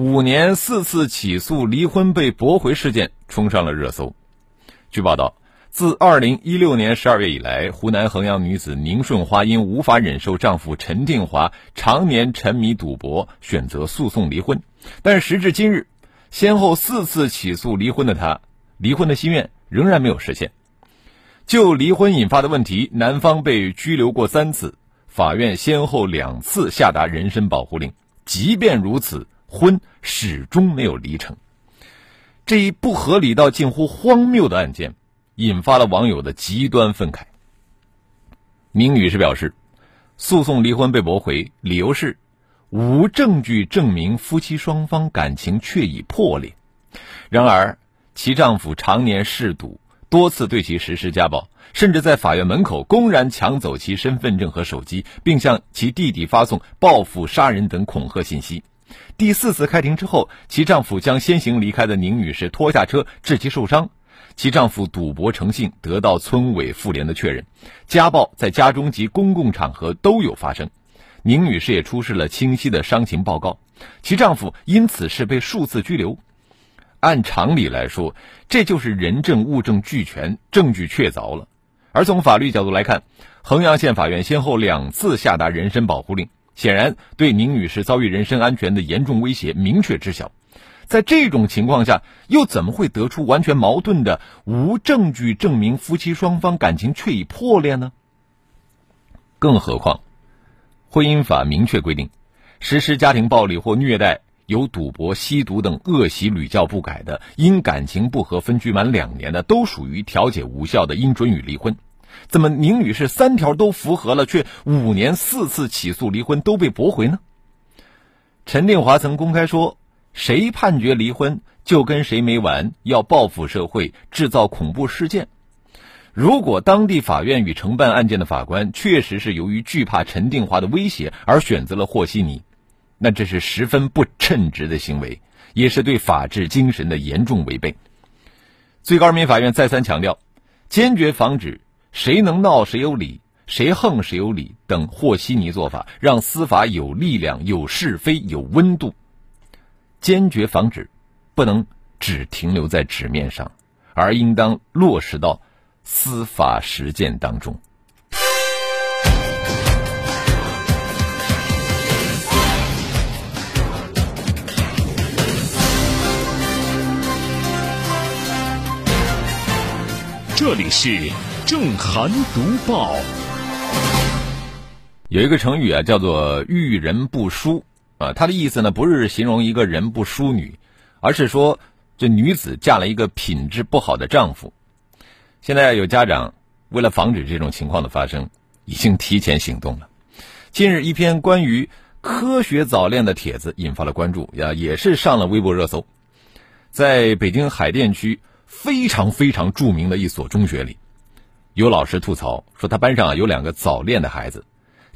五年四次起诉离婚被驳回事件冲上了热搜。据报道。自二零一六年十二月以来，湖南衡阳女子宁顺花因无法忍受丈夫陈定华常年沉迷赌博，选择诉讼离婚。但时至今日，先后四次起诉离婚的她，离婚的心愿仍然没有实现。就离婚引发的问题，男方被拘留过三次，法院先后两次下达人身保护令。即便如此，婚始终没有离成。这一不合理到近乎荒谬的案件。引发了网友的极端愤慨。明女士表示，诉讼离婚被驳回，理由是无证据证明夫妻双方感情确已破裂。然而，其丈夫常年嗜赌，多次对其实施家暴，甚至在法院门口公然抢走其身份证和手机，并向其弟弟发送报复杀人等恐吓信息。第四次开庭之后，其丈夫将先行离开的宁女士拖下车，致其受伤。其丈夫赌博成性，得到村委妇联的确认，家暴在家中及公共场合都有发生。宁女士也出示了清晰的伤情报告，其丈夫因此事被数次拘留。按常理来说，这就是人证物证俱全，证据确凿了。而从法律角度来看，衡阳县法院先后两次下达人身保护令，显然对宁女士遭遇人身安全的严重威胁明确知晓。在这种情况下，又怎么会得出完全矛盾的无证据证明夫妻双方感情确已破裂呢？更何况，婚姻法明确规定，实施家庭暴力或虐待、有赌博、吸毒等恶习屡教不改的，因感情不和分居满两年的，都属于调解无效的，应准予离婚。怎么宁女士三条都符合了，却五年四次起诉离婚都被驳回呢？陈定华曾公开说。谁判决离婚，就跟谁没完，要报复社会，制造恐怖事件。如果当地法院与承办案件的法官确实是由于惧怕陈定华的威胁而选择了和稀泥，那这是十分不称职的行为，也是对法治精神的严重违背。最高人民法院再三强调，坚决防止谁能闹谁有理，谁横谁有理等和稀泥做法，让司法有力量、有是非、有温度。坚决防止，不能只停留在纸面上，而应当落实到司法实践当中。这里是正涵读报。有一个成语啊，叫做“遇人不淑”。啊，它的意思呢，不是形容一个人不淑女，而是说这女子嫁了一个品质不好的丈夫。现在有家长为了防止这种情况的发生，已经提前行动了。近日，一篇关于科学早恋的帖子引发了关注，呀，也是上了微博热搜。在北京海淀区非常非常著名的一所中学里，有老师吐槽说，他班上有两个早恋的孩子，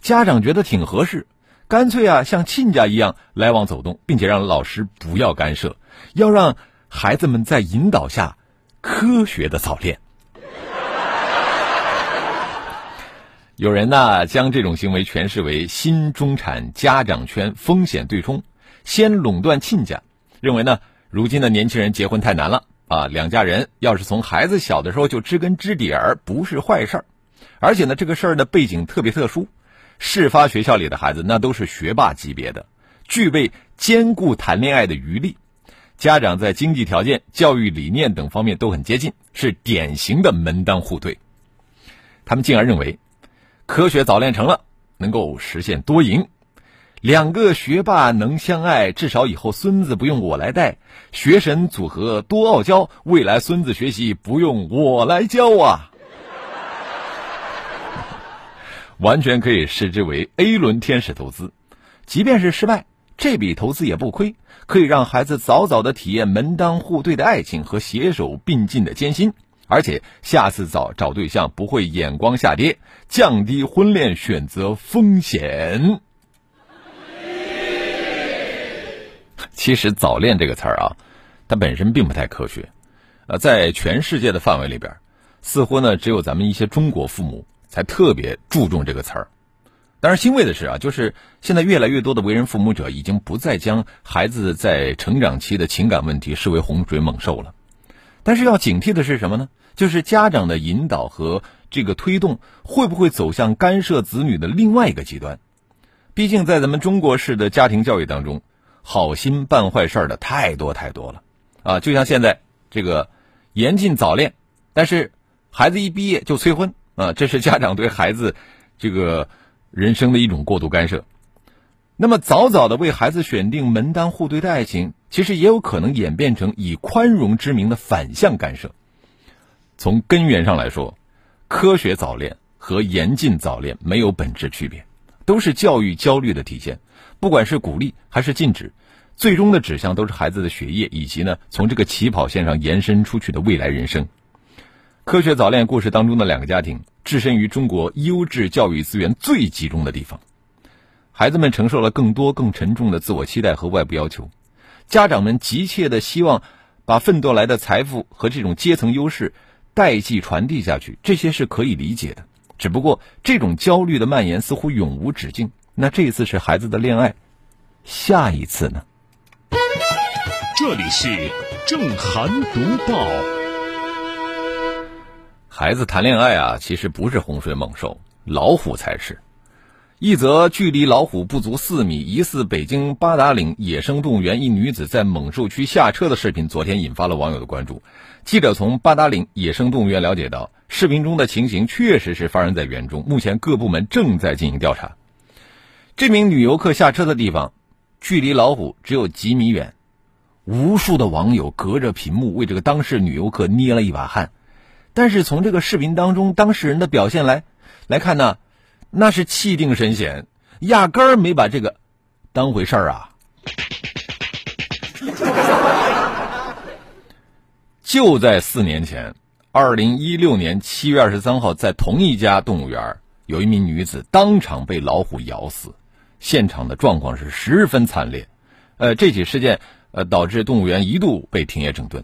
家长觉得挺合适。干脆啊，像亲家一样来往走动，并且让老师不要干涉，要让孩子们在引导下科学的早恋。有人呢将这种行为诠释为新中产家长圈风险对冲，先垄断亲家，认为呢如今的年轻人结婚太难了啊，两家人要是从孩子小的时候就知根知底儿，不是坏事儿，而且呢这个事儿的背景特别特殊。事发学校里的孩子，那都是学霸级别的，具备兼顾谈恋爱的余力。家长在经济条件、教育理念等方面都很接近，是典型的门当户对。他们进而认为，科学早恋成了，能够实现多赢。两个学霸能相爱，至少以后孙子不用我来带。学神组合多傲娇，未来孙子学习不用我来教啊。完全可以视之为 A 轮天使投资，即便是失败，这笔投资也不亏，可以让孩子早早的体验门当户对的爱情和携手并进的艰辛，而且下次找找对象不会眼光下跌，降低婚恋选择风险。其实“早恋”这个词儿啊，它本身并不太科学，呃，在全世界的范围里边，似乎呢只有咱们一些中国父母才特别注重这个词儿。当然，欣慰的是啊，就是现在越来越多的为人父母者已经不再将孩子在成长期的情感问题视为洪水猛兽了。但是要警惕的是什么呢？就是家长的引导和这个推动会不会走向干涉子女的另外一个极端？毕竟在咱们中国式的家庭教育当中，好心办坏事的太多太多了啊！就像现在这个严禁早恋，但是孩子一毕业就催婚啊，这是家长对孩子这个。人生的一种过度干涉，那么早早的为孩子选定门当户对的爱情，其实也有可能演变成以宽容之名的反向干涉。从根源上来说，科学早恋和严禁早恋没有本质区别，都是教育焦虑的体现。不管是鼓励还是禁止，最终的指向都是孩子的学业以及呢从这个起跑线上延伸出去的未来人生。科学早恋故事当中的两个家庭，置身于中国优质教育资源最集中的地方，孩子们承受了更多更沉重的自我期待和外部要求，家长们急切的希望把奋斗来的财富和这种阶层优势代际传递下去，这些是可以理解的。只不过这种焦虑的蔓延似乎永无止境。那这一次是孩子的恋爱，下一次呢？这里是正涵读报。孩子谈恋爱啊，其实不是洪水猛兽，老虎才是。一则距离老虎不足四米、疑似北京八达岭野生动物园一女子在猛兽区下车的视频，昨天引发了网友的关注。记者从八达岭野生动物园了解到，视频中的情形确实是发生在园中，目前各部门正在进行调查。这名女游客下车的地方，距离老虎只有几米远，无数的网友隔着屏幕为这个当事女游客捏了一把汗。但是从这个视频当中当事人的表现来来看呢，那是气定神闲，压根儿没把这个当回事儿啊。就在四年前，二零一六年七月二十三号，在同一家动物园，有一名女子当场被老虎咬死，现场的状况是十分惨烈。呃，这起事件呃导致动物园一度被停业整顿。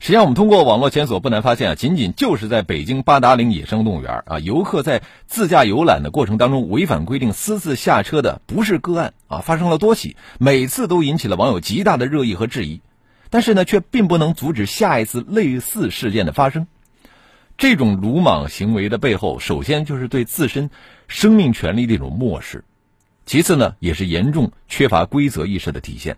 实际上，我们通过网络检索不难发现啊，仅仅就是在北京八达岭野生动物园啊，游客在自驾游览的过程当中违反规定私自下车的不是个案啊，发生了多起，每次都引起了网友极大的热议和质疑，但是呢，却并不能阻止下一次类似事件的发生。这种鲁莽行为的背后，首先就是对自身生命权利的一种漠视，其次呢，也是严重缺乏规则意识的体现。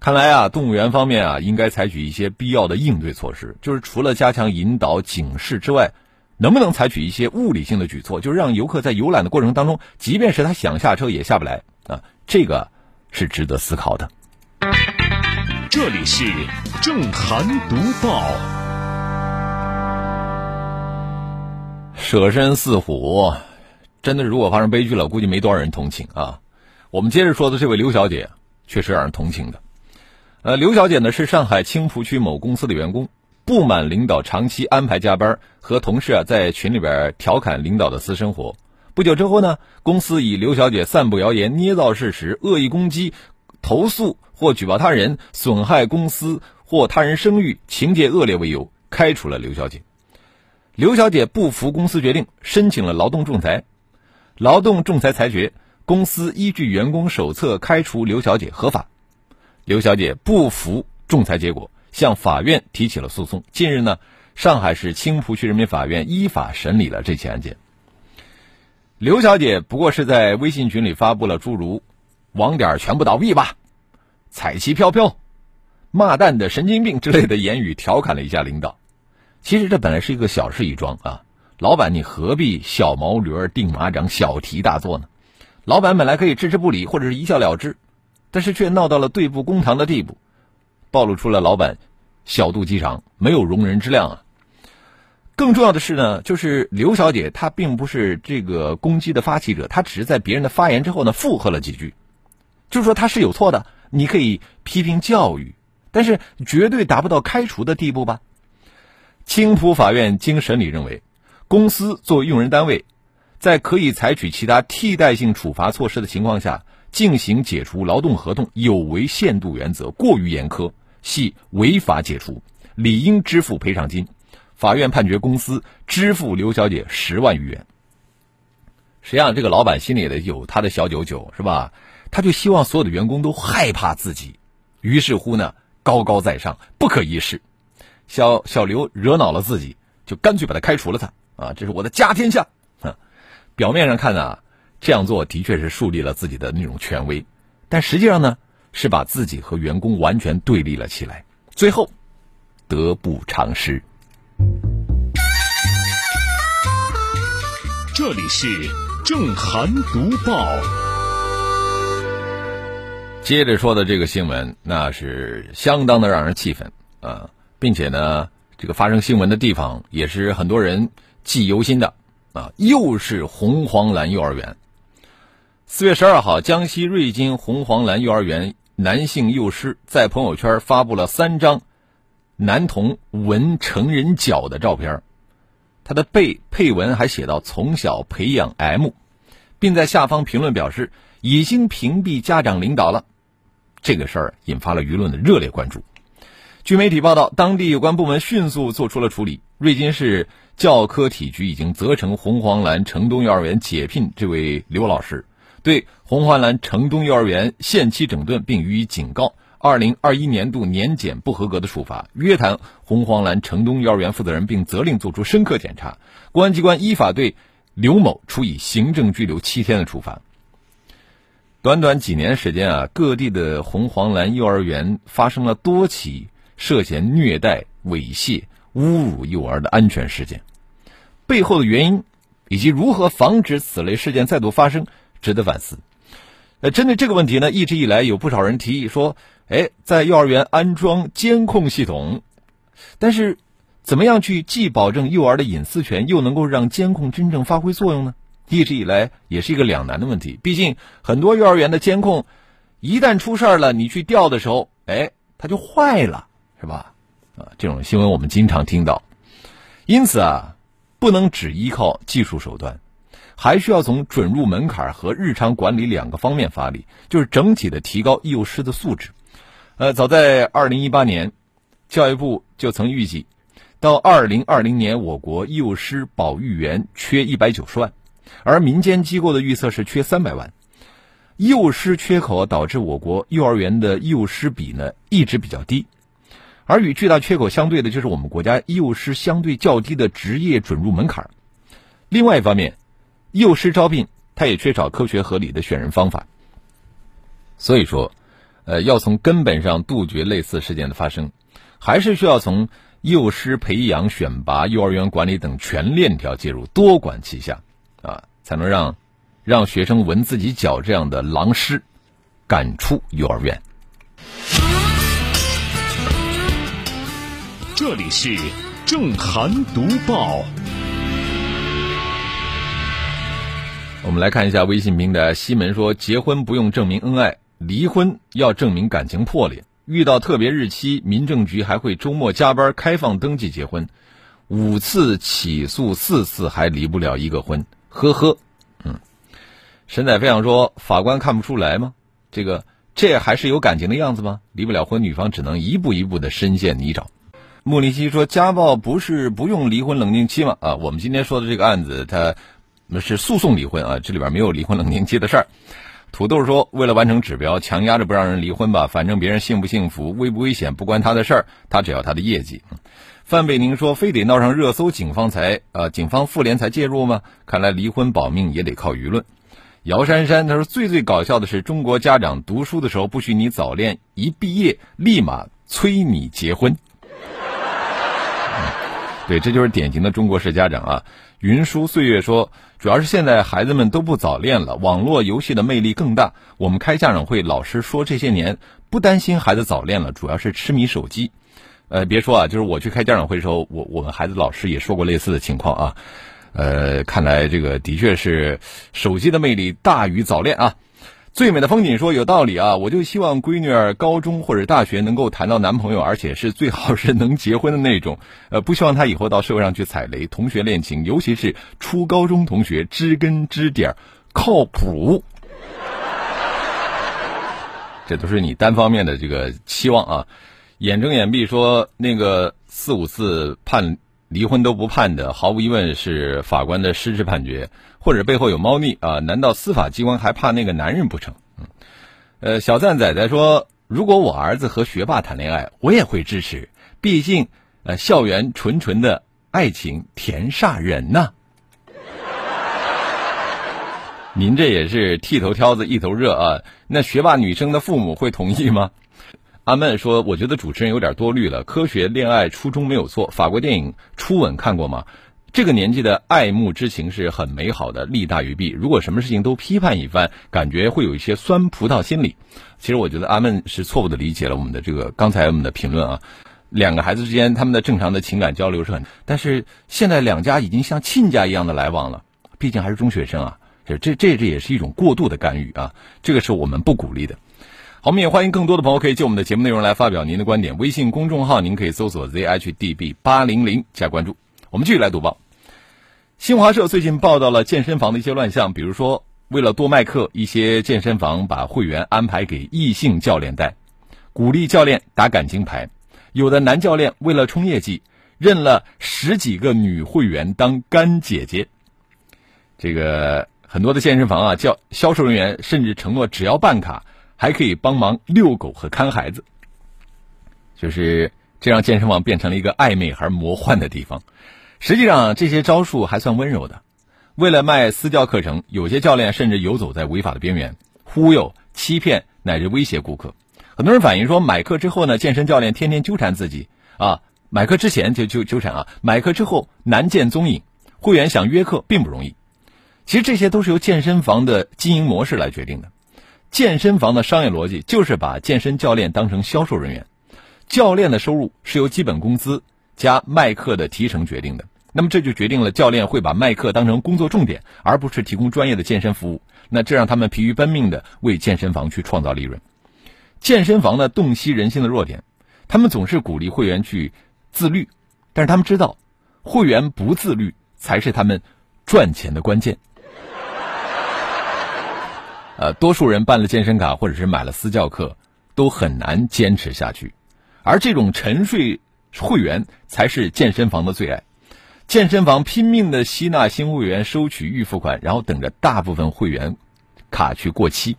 看来啊，动物园方面啊，应该采取一些必要的应对措施。就是除了加强引导、警示之外，能不能采取一些物理性的举措，就是让游客在游览的过程当中，即便是他想下车也下不来啊？这个是值得思考的。这里是正涵读报。舍身饲虎，真的如果发生悲剧了，估计没多少人同情啊。我们接着说的这位刘小姐，确实让人同情的。呃，刘小姐呢是上海青浦区某公司的员工，不满领导长期安排加班，和同事啊在群里边调侃领导的私生活。不久之后呢，公司以刘小姐散布谣言、捏造事实、恶意攻击、投诉或举报他人、损害公司或他人声誉、情节恶劣为由，开除了刘小姐。刘小姐不服公司决定，申请了劳动仲裁。劳动仲裁裁决，公司依据员工手册开除刘小姐合法。刘小姐不服仲裁结果，向法院提起了诉讼。近日呢，上海市青浦区人民法院依法审理了这起案件。刘小姐不过是在微信群里发布了诸如“网点全部倒闭吧”“彩旗飘飘”“骂蛋的神经病”之类的言语，调侃了一下领导。其实这本来是一个小事一桩啊，老板你何必小毛驴儿定马掌，小题大做呢？老板本来可以置之不理，或者是一笑了之。但是却闹到了对簿公堂的地步，暴露出了老板小肚鸡肠，没有容人之量啊！更重要的是呢，就是刘小姐她并不是这个攻击的发起者，她只是在别人的发言之后呢附和了几句，就是说他是有错的，你可以批评教育，但是绝对达不到开除的地步吧？青浦法院经审理认为，公司作为用人单位，在可以采取其他替代性处罚措施的情况下进行解除劳动合同，有违限度原则，过于严苛，系违法解除，理应支付赔偿金。法院判决公司支付刘小姐十万余元。实际上，这个老板心里的有他的小九九，是吧？他就希望所有的员工都害怕自己，于是乎呢，高高在上，不可一世。小小刘惹恼了自己，就干脆把他开除了。他啊，这是我的家天下。哼，表面上看啊，这样做的确是树立了自己的那种权威，但实际上呢，是把自己和员工完全对立了起来，最后得不偿失。这里是正涵读报。接着说的这个新闻，那是相当的让人气愤啊，并且呢，这个发生新闻的地方也是很多人记忆犹新的啊，又是红黄蓝幼儿园。四月十二号，江西瑞金红黄蓝幼儿园男性幼师在朋友圈发布了三张男童纹成人脚的照片。他的背配文还写到“从小培养 M”，并在下方评论表示已经屏蔽家长领导了。这个事儿引发了舆论的热烈关注。据媒体报道，当地有关部门迅速做出了处理。瑞金市教科体局已经责成红黄蓝城东幼儿园解聘这位刘老师，对红黄蓝城东幼儿园限期整顿并予以警告。二零二一年度年检不合格的处罚，约谈红黄蓝城东幼儿园负责人，并责令做出深刻检查。公安机关依法对刘某处以行政拘留七天的处罚。短短几年时间啊，各地的红黄蓝幼儿园发生了多起涉嫌虐待、猥亵、侮辱幼儿的安全事件，背后的原因以及如何防止此类事件再度发生，值得反思。呃，针对这个问题呢，一直以来有不少人提议说。哎，在幼儿园安装监控系统，但是怎么样去既保证幼儿的隐私权，又能够让监控真正发挥作用呢？一直以来也是一个两难的问题。毕竟很多幼儿园的监控一旦出事儿了，你去调的时候，哎，它就坏了，是吧？啊，这种新闻我们经常听到。因此啊，不能只依靠技术手段，还需要从准入门槛和日常管理两个方面发力，就是整体的提高幼师的素质。呃，早在二零一八年，教育部就曾预计，到二零二零年，我国幼师保育员缺一百九十万，而民间机构的预测是缺三百万。幼师缺口导致我国幼儿园的幼师比呢一直比较低，而与巨大缺口相对的，就是我们国家幼师相对较低的职业准入门槛。另外一方面，幼师招聘它也缺少科学合理的选人方法，所以说。呃，要从根本上杜绝类似事件的发生，还是需要从幼师培养、选拔、幼儿园管理等全链条介入，多管齐下，啊，才能让让学生闻自己脚这样的狼师赶出幼儿园。这里是正涵读报，我们来看一下微信平台，西门说：结婚不用证明恩爱。离婚要证明感情破裂，遇到特别日期，民政局还会周末加班开放登记结婚，五次起诉四次还离不了一个婚，呵呵，嗯，神采飞扬说法官看不出来吗？这个这还是有感情的样子吗？离不了婚，女方只能一步一步的深陷泥沼。穆里希说家暴不是不用离婚冷静期吗？啊，我们今天说的这个案子，他那是诉讼离婚啊，这里边没有离婚冷静期的事儿。土豆说：“为了完成指标，强压着不让人离婚吧，反正别人幸不幸福、危不危险不关他的事儿，他只要他的业绩。”范贝宁说：“非得闹上热搜，警方才呃，警方妇联才介入吗？看来离婚保命也得靠舆论。”姚珊珊他说：“最最搞笑的是，中国家长读书的时候不许你早恋，一毕业立马催你结婚。”对，这就是典型的中国式家长啊。云书岁月说，主要是现在孩子们都不早恋了，网络游戏的魅力更大。我们开家长会，老师说这些年不担心孩子早恋了，主要是痴迷手机。呃，别说啊，就是我去开家长会的时候，我我们孩子老师也说过类似的情况啊。呃，看来这个的确是手机的魅力大于早恋啊。最美的风景说有道理啊，我就希望闺女儿高中或者大学能够谈到男朋友，而且是最好是能结婚的那种。呃，不希望她以后到社会上去踩雷。同学恋情，尤其是初高中同学，知根知底儿靠谱。这都是你单方面的这个期望啊。眼睁眼闭说那个四五次判离婚都不判的，毫无疑问是法官的失职判决。或者背后有猫腻啊？难道司法机关还怕那个男人不成？嗯，呃，小赞仔仔说，如果我儿子和学霸谈恋爱，我也会支持。毕竟，呃，校园纯纯的爱情甜煞人呐。您这也是剃头挑子一头热啊？那学霸女生的父母会同意吗？阿闷说，我觉得主持人有点多虑了。科学恋爱初衷没有错。法国电影《初吻》看过吗？这个年纪的爱慕之情是很美好的，利大于弊。如果什么事情都批判一番，感觉会有一些酸葡萄心理。其实我觉得阿闷是错误的理解了我们的这个刚才我们的评论啊。两个孩子之间他们的正常的情感交流是很，但是现在两家已经像亲家一样的来往了，毕竟还是中学生啊。这这这这也是一种过度的干预啊，这个是我们不鼓励的。我们也欢迎更多的朋友可以就我们的节目内容来发表您的观点。微信公众号您可以搜索 zhdb 八零零加关注。我们继续来读报。新华社最近报道了健身房的一些乱象，比如说，为了多卖课，一些健身房把会员安排给异性教练带，鼓励教练打感情牌。有的男教练为了冲业绩，认了十几个女会员当干姐姐。这个很多的健身房啊，教销售人员甚至承诺，只要办卡，还可以帮忙遛狗和看孩子。就是这让健身房变成了一个暧昧而魔幻的地方。实际上，这些招数还算温柔的。为了卖私教课程，有些教练甚至游走在违法的边缘，忽悠、欺骗乃至威胁顾客。很多人反映说，买课之后呢，健身教练天天纠缠自己啊；买课之前就就纠缠啊，买课之后难见踪影。会员想约课并不容易。其实这些都是由健身房的经营模式来决定的。健身房的商业逻辑就是把健身教练当成销售人员，教练的收入是由基本工资。加卖课的提成决定的，那么这就决定了教练会把卖课当成工作重点，而不是提供专业的健身服务。那这让他们疲于奔命的为健身房去创造利润。健身房呢，洞悉人性的弱点，他们总是鼓励会员去自律，但是他们知道，会员不自律才是他们赚钱的关键。呃，多数人办了健身卡或者是买了私教课，都很难坚持下去，而这种沉睡。会员才是健身房的最爱，健身房拼命的吸纳新会员，收取预付款，然后等着大部分会员卡去过期。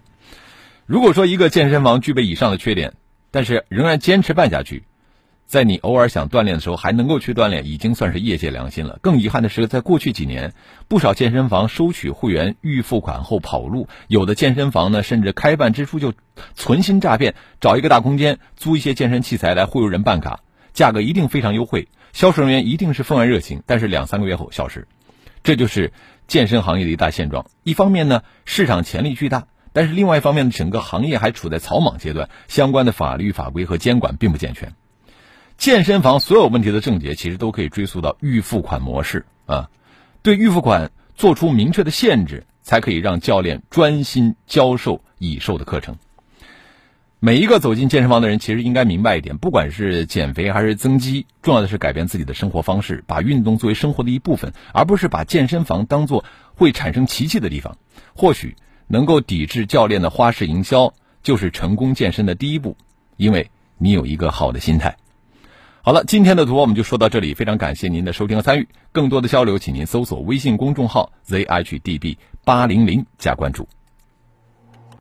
如果说一个健身房具备以上的缺点，但是仍然坚持办下去，在你偶尔想锻炼的时候还能够去锻炼，已经算是业界良心了。更遗憾的是，在过去几年，不少健身房收取会员预付款后跑路，有的健身房呢，甚至开办之初就存心诈骗，找一个大空间租一些健身器材来忽悠人办卡。价格一定非常优惠，销售人员一定是分外热情，但是两三个月后消失，这就是健身行业的一大现状。一方面呢，市场潜力巨大，但是另外一方面呢，整个行业还处在草莽阶段，相关的法律法规和监管并不健全。健身房所有问题的症结，其实都可以追溯到预付款模式啊，对预付款做出明确的限制，才可以让教练专心教授已售的课程。每一个走进健身房的人，其实应该明白一点：不管是减肥还是增肌，重要的是改变自己的生活方式，把运动作为生活的一部分，而不是把健身房当做会产生奇迹的地方。或许能够抵制教练的花式营销，就是成功健身的第一步，因为你有一个好的心态。好了，今天的图我们就说到这里，非常感谢您的收听和参与。更多的交流，请您搜索微信公众号 zhdb 八零零加关注。